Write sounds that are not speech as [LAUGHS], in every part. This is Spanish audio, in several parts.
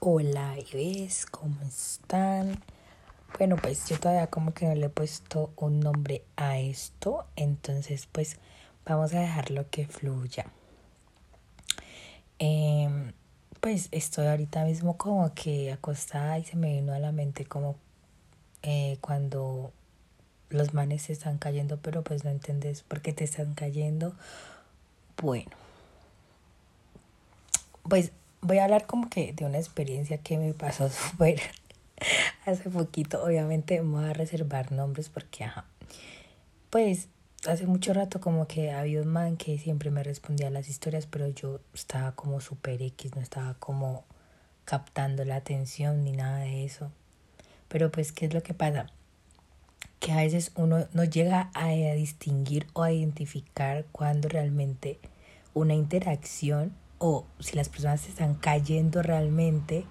Hola, bebés, ¿cómo están? Bueno, pues yo todavía como que no le he puesto un nombre a esto, entonces pues vamos a dejarlo que fluya. Em, pues estoy ahorita mismo como que acostada y se me vino a la mente como eh, cuando los manes se están cayendo, pero pues no entendés por qué te están cayendo. Bueno, pues voy a hablar como que de una experiencia que me pasó [LAUGHS] súper hace poquito. Obviamente me voy a reservar nombres porque, ajá, pues hace mucho rato como que había un man que siempre me respondía a las historias, pero yo estaba como súper X, no estaba como captando la atención ni nada de eso. Pero pues, ¿qué es lo que pasa? Que a veces uno no llega a distinguir o a identificar cuando realmente una interacción o si las personas se están cayendo realmente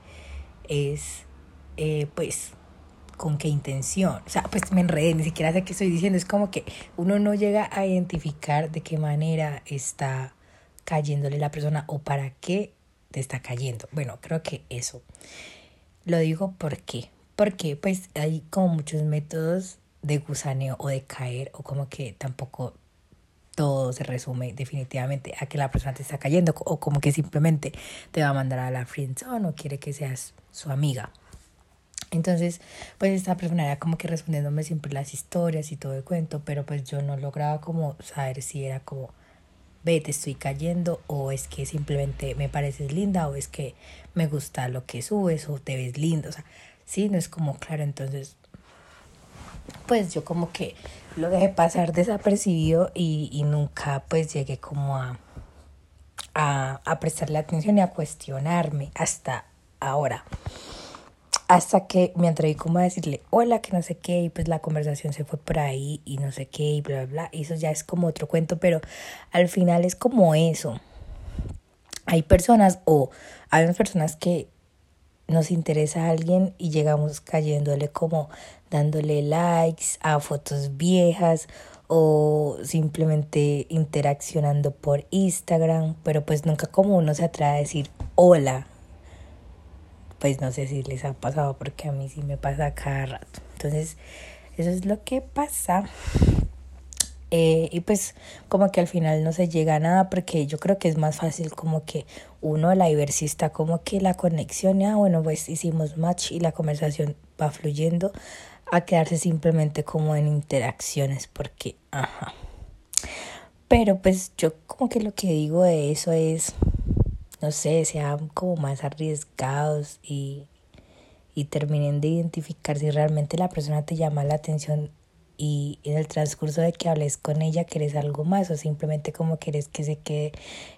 es eh, pues con qué intención. O sea, pues me enredé, ni siquiera sé qué estoy diciendo. Es como que uno no llega a identificar de qué manera está cayéndole la persona o para qué te está cayendo. Bueno, creo que eso. Lo digo porque, porque pues hay como muchos métodos de gusaneo o de caer o como que tampoco todo se resume definitivamente a que la persona te está cayendo o como que simplemente te va a mandar a la friendzone o quiere que seas su amiga. Entonces, pues esta persona era como que respondiéndome siempre las historias y todo el cuento, pero pues yo no lograba como saber si era como, ve, te estoy cayendo o es que simplemente me pareces linda o es que me gusta lo que subes o te ves lindo, o sea, sí, no es como claro, entonces pues yo como que lo dejé pasar desapercibido y, y nunca pues llegué como a, a, a prestarle atención y a cuestionarme hasta ahora. Hasta que me atreví como a decirle hola, que no sé qué, y pues la conversación se fue por ahí y no sé qué, y bla, bla, bla. Y eso ya es como otro cuento, pero al final es como eso. Hay personas o hay unas personas que nos interesa a alguien y llegamos cayéndole como dándole likes a fotos viejas o simplemente interaccionando por Instagram, pero pues nunca como uno se atreve a decir hola. Pues no sé si les ha pasado porque a mí sí me pasa cada rato. Entonces, eso es lo que pasa. Eh, y pues como que al final no se llega a nada porque yo creo que es más fácil como que uno la ver si está como que la conexión, ya bueno, pues hicimos match y la conversación va fluyendo a quedarse simplemente como en interacciones porque, ajá. Pero pues yo como que lo que digo de eso es, no sé, sean como más arriesgados y, y terminen de identificar si realmente la persona te llama la atención y en el transcurso de que hables con ella querés algo más o simplemente como querés que se quede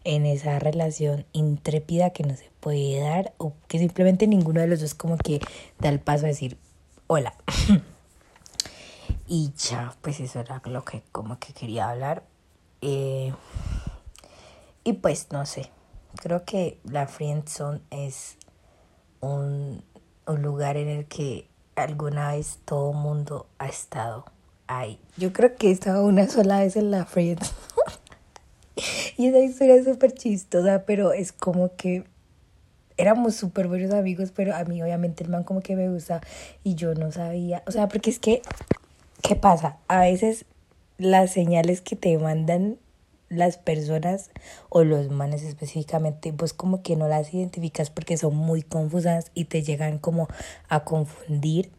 en esa relación intrépida que no se puede dar o que simplemente ninguno de los dos como que da el paso a decir hola. [LAUGHS] y ya, pues eso era lo que como que quería hablar. Eh, y pues no sé, creo que la friendzone es un, un lugar en el que alguna vez todo mundo ha estado Ay, yo creo que he estado una sola vez en la Friends. [LAUGHS] y esa historia es súper chistosa, pero es como que éramos súper buenos amigos, pero a mí obviamente el man como que me gusta y yo no sabía. O sea, porque es que, ¿qué pasa? A veces las señales que te mandan las personas o los manes específicamente, pues como que no las identificas porque son muy confusas y te llegan como a confundir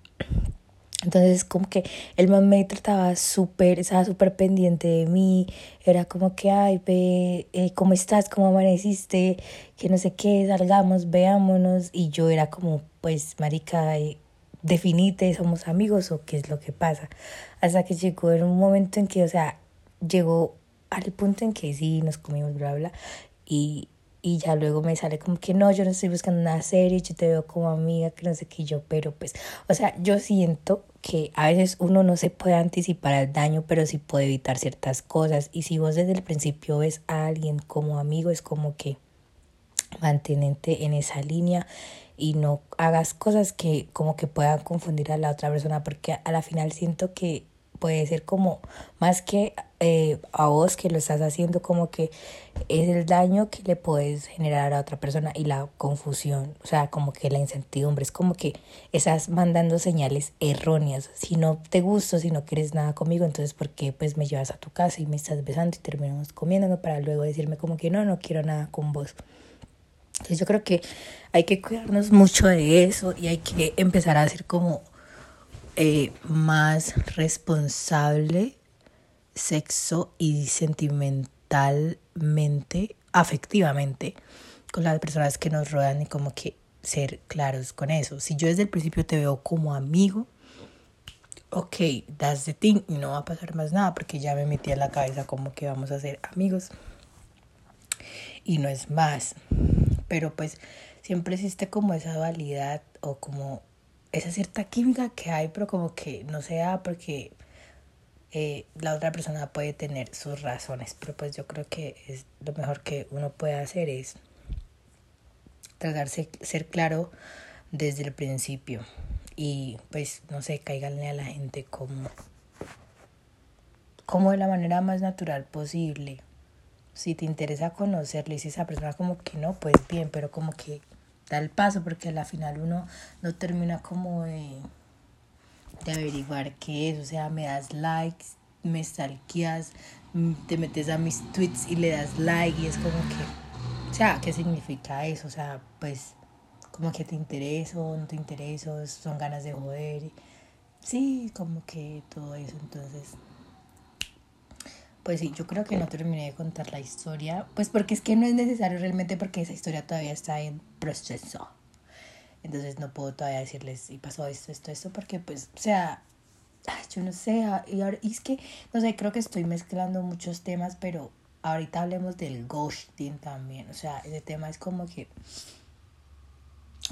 entonces como que el man me trataba súper, estaba súper pendiente de mí, era como que, ay, ve, eh, ¿cómo estás? ¿Cómo amaneciste? Que no sé qué, salgamos, veámonos. Y yo era como, pues, marica, eh, definite, somos amigos o qué es lo que pasa. Hasta que llegó en un momento en que, o sea, llegó al punto en que sí, nos comimos, bla, bla, y, y ya luego me sale como que no, yo no estoy buscando una serie, yo te veo como amiga, que no sé qué yo, pero pues, o sea, yo siento que a veces uno no se puede anticipar al daño, pero sí puede evitar ciertas cosas. Y si vos desde el principio ves a alguien como amigo, es como que mantenente en esa línea y no hagas cosas que como que puedan confundir a la otra persona, porque a la final siento que puede ser como más que eh, a vos que lo estás haciendo como que es el daño que le puedes generar a otra persona y la confusión, o sea, como que la incertidumbre, es como que estás mandando señales erróneas, si no te gusto, si no quieres nada conmigo, entonces ¿por qué pues me llevas a tu casa y me estás besando y terminamos comiendo para luego decirme como que no, no quiero nada con vos? Entonces yo creo que hay que cuidarnos mucho de eso y hay que empezar a ser como eh, más responsable sexo y sentimentalmente, afectivamente, con las personas que nos rodean y como que ser claros con eso. Si yo desde el principio te veo como amigo, ok, that's the thing, y no va a pasar más nada porque ya me metí en la cabeza como que vamos a ser amigos. Y no es más. Pero pues siempre existe como esa dualidad o como esa cierta química que hay, pero como que no sea porque eh, la otra persona puede tener sus razones, pero pues yo creo que es lo mejor que uno puede hacer es tratarse ser claro desde el principio y pues no sé, caiganle a la gente como como de la manera más natural posible. Si te interesa conocerle, si esa persona como que no, pues bien, pero como que da el paso porque al final uno no termina como de averiguar qué es, o sea, me das likes, me stalkeas, te metes a mis tweets y le das like y es como que, o sea, ¿qué significa eso? O sea, pues como que te intereso, no te intereso, son ganas de joder. Sí, como que todo eso, entonces pues sí, yo creo que no terminé de contar la historia, pues porque es que no es necesario realmente porque esa historia todavía está en proceso. Entonces no puedo todavía decirles, y pasó esto, esto, esto, porque pues, o sea, yo no sé, ah, y, ahora, y es que, no sé, creo que estoy mezclando muchos temas, pero ahorita hablemos del ghosting también, o sea, ese tema es como que,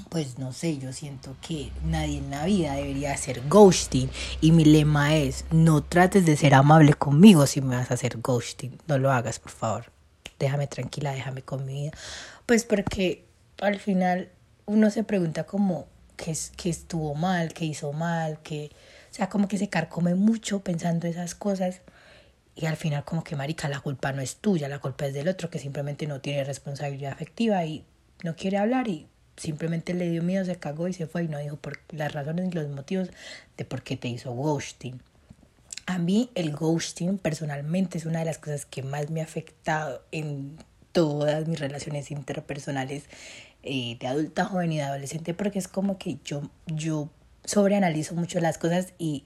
pues no sé, yo siento que nadie en la vida debería hacer ghosting y mi lema es, no trates de ser amable conmigo si me vas a hacer ghosting, no lo hagas, por favor, déjame tranquila, déjame con mi vida, pues porque al final uno se pregunta como qué, qué estuvo mal, qué hizo mal, que, o sea, como que se carcome mucho pensando esas cosas y al final como que marica, la culpa no es tuya, la culpa es del otro que simplemente no tiene responsabilidad afectiva y no quiere hablar y simplemente le dio miedo, se cagó y se fue y no dijo por las razones y los motivos de por qué te hizo ghosting. A mí el ghosting personalmente es una de las cosas que más me ha afectado en todas mis relaciones interpersonales eh, de adulta, joven y de adolescente, porque es como que yo, yo sobreanalizo mucho las cosas y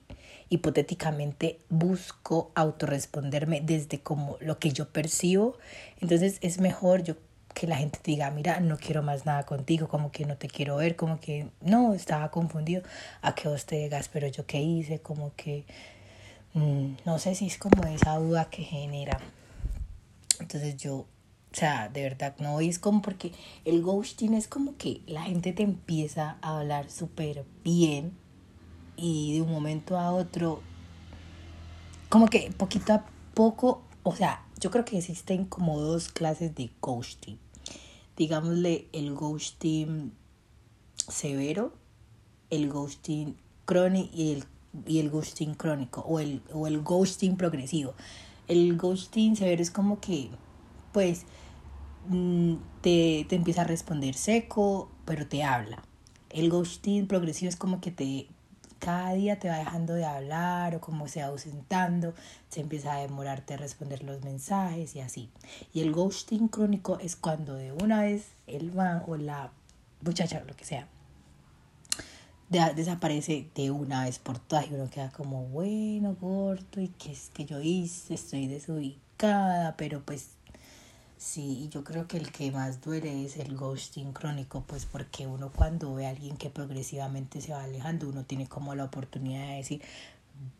hipotéticamente busco autorresponderme desde como lo que yo percibo. Entonces es mejor yo que la gente diga, mira, no quiero más nada contigo, como que no te quiero ver, como que no, estaba confundido, a que vos te digas, pero yo qué hice, como que mm, no sé si es como esa duda que genera. Entonces yo o sea, de verdad, no, es como porque el ghosting es como que la gente te empieza a hablar súper bien y de un momento a otro, como que poquito a poco, o sea, yo creo que existen como dos clases de ghosting. Digámosle el ghosting severo, el ghosting crónico y el, y el ghosting crónico o el, o el ghosting progresivo. El ghosting severo es como que, pues, Mm, te, te empieza a responder seco, pero te habla. El ghosting progresivo es como que te cada día te va dejando de hablar o como se va ausentando, se empieza a demorarte a responder los mensajes y así. Y el ghosting crónico es cuando de una vez el man o la muchacha, lo que sea, desaparece de una vez por todas y uno queda como, bueno, gordo, ¿y qué es que yo hice? Estoy desubicada, pero pues Sí, yo creo que el que más duele es el ghosting crónico, pues porque uno cuando ve a alguien que progresivamente se va alejando, uno tiene como la oportunidad de decir,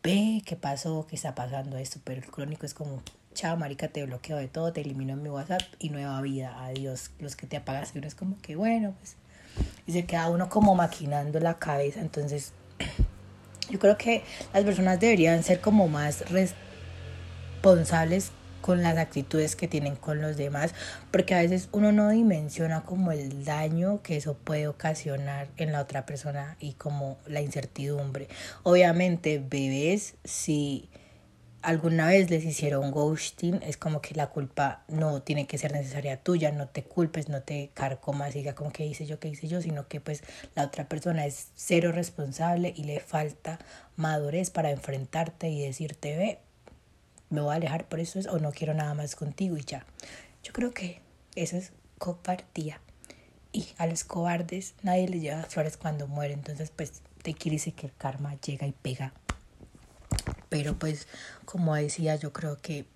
ve qué pasó, qué está pasando esto, pero el crónico es como, chao marica, te bloqueo de todo, te elimino en mi WhatsApp y nueva vida, adiós, los que te apagas, y uno es como que bueno, pues, y se queda uno como maquinando la cabeza, entonces [CLEARS THROAT] yo creo que las personas deberían ser como más responsables con las actitudes que tienen con los demás, porque a veces uno no dimensiona como el daño que eso puede ocasionar en la otra persona y como la incertidumbre. Obviamente, bebés, si alguna vez les hicieron ghosting, es como que la culpa no tiene que ser necesaria tuya, no te culpes, no te carcomas, diga como que hice yo, que hice yo, sino que pues la otra persona es cero responsable y le falta madurez para enfrentarte y decirte, ve, me voy a alejar por eso o no quiero nada más contigo y ya. Yo creo que eso es cobardía. Y a los cobardes nadie les lleva flores cuando muere, entonces pues te quiere decir que el karma llega y pega pero pues como decía, yo creo que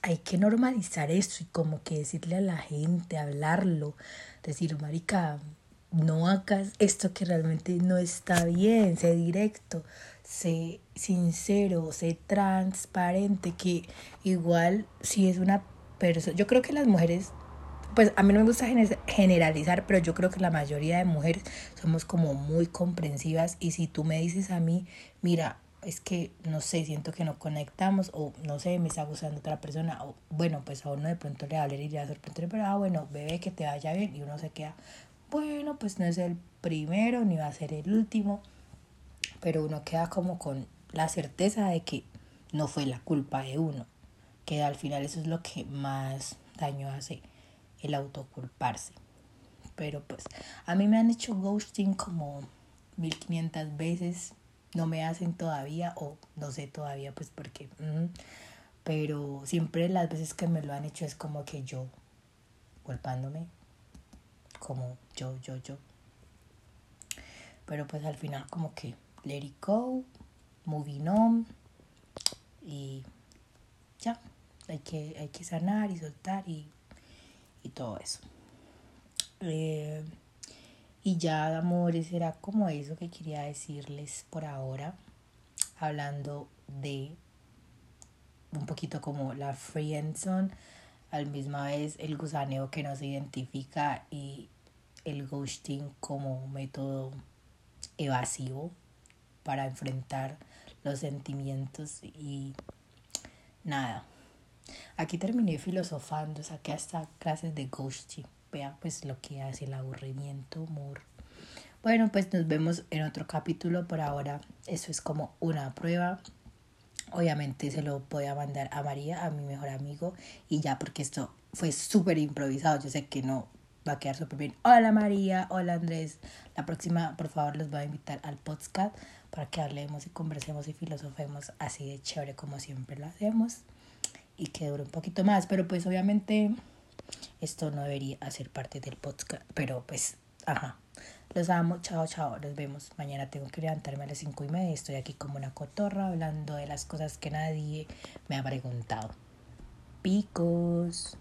hay que normalizar esto y como que decirle a la gente, hablarlo, decir, marica, no hagas esto que realmente no está bien, sé directo, sé sincero, sé transparente, que igual si es una persona, yo creo que las mujeres, pues a mí no me gusta generalizar, pero yo creo que la mayoría de mujeres somos como muy comprensivas y si tú me dices a mí, mira, es que, no sé, siento que no conectamos o no sé, me está gustando otra persona o bueno, pues a uno de pronto le hablar y le sorprender, pero ah, bueno, bebé, que te vaya bien y uno se queda, bueno, pues no es el primero ni va a ser el último, pero uno queda como con la certeza de que no fue la culpa de uno, que al final eso es lo que más daño hace, el autoculparse. Pero pues a mí me han hecho ghosting como 1500 veces no me hacen todavía o no sé todavía pues porque pero siempre las veces que me lo han hecho es como que yo golpándome como yo yo yo. Pero pues al final como que let it go moving on y ya. Hay que hay que sanar y soltar y, y todo eso. Eh, y ya, amores, era como eso que quería decirles por ahora, hablando de un poquito como la friendzone, al misma vez el gusaneo que nos identifica y el ghosting como método evasivo para enfrentar los sentimientos y nada. Aquí terminé filosofando, saqué hasta clases de ghosting vea pues lo que hace el aburrimiento, humor. Bueno, pues nos vemos en otro capítulo. Por ahora, eso es como una prueba. Obviamente se lo voy a mandar a María, a mi mejor amigo, y ya porque esto fue súper improvisado. Yo sé que no va a quedar súper bien. Hola María, hola Andrés. La próxima, por favor, los voy a invitar al podcast para que hablemos y conversemos y filosofemos así de chévere como siempre lo hacemos y que dure un poquito más. Pero pues obviamente esto no debería hacer parte del podcast, pero pues, ajá. Los amo, chao, chao, nos vemos. Mañana tengo que levantarme a las cinco y media. Estoy aquí como una cotorra hablando de las cosas que nadie me ha preguntado. Picos.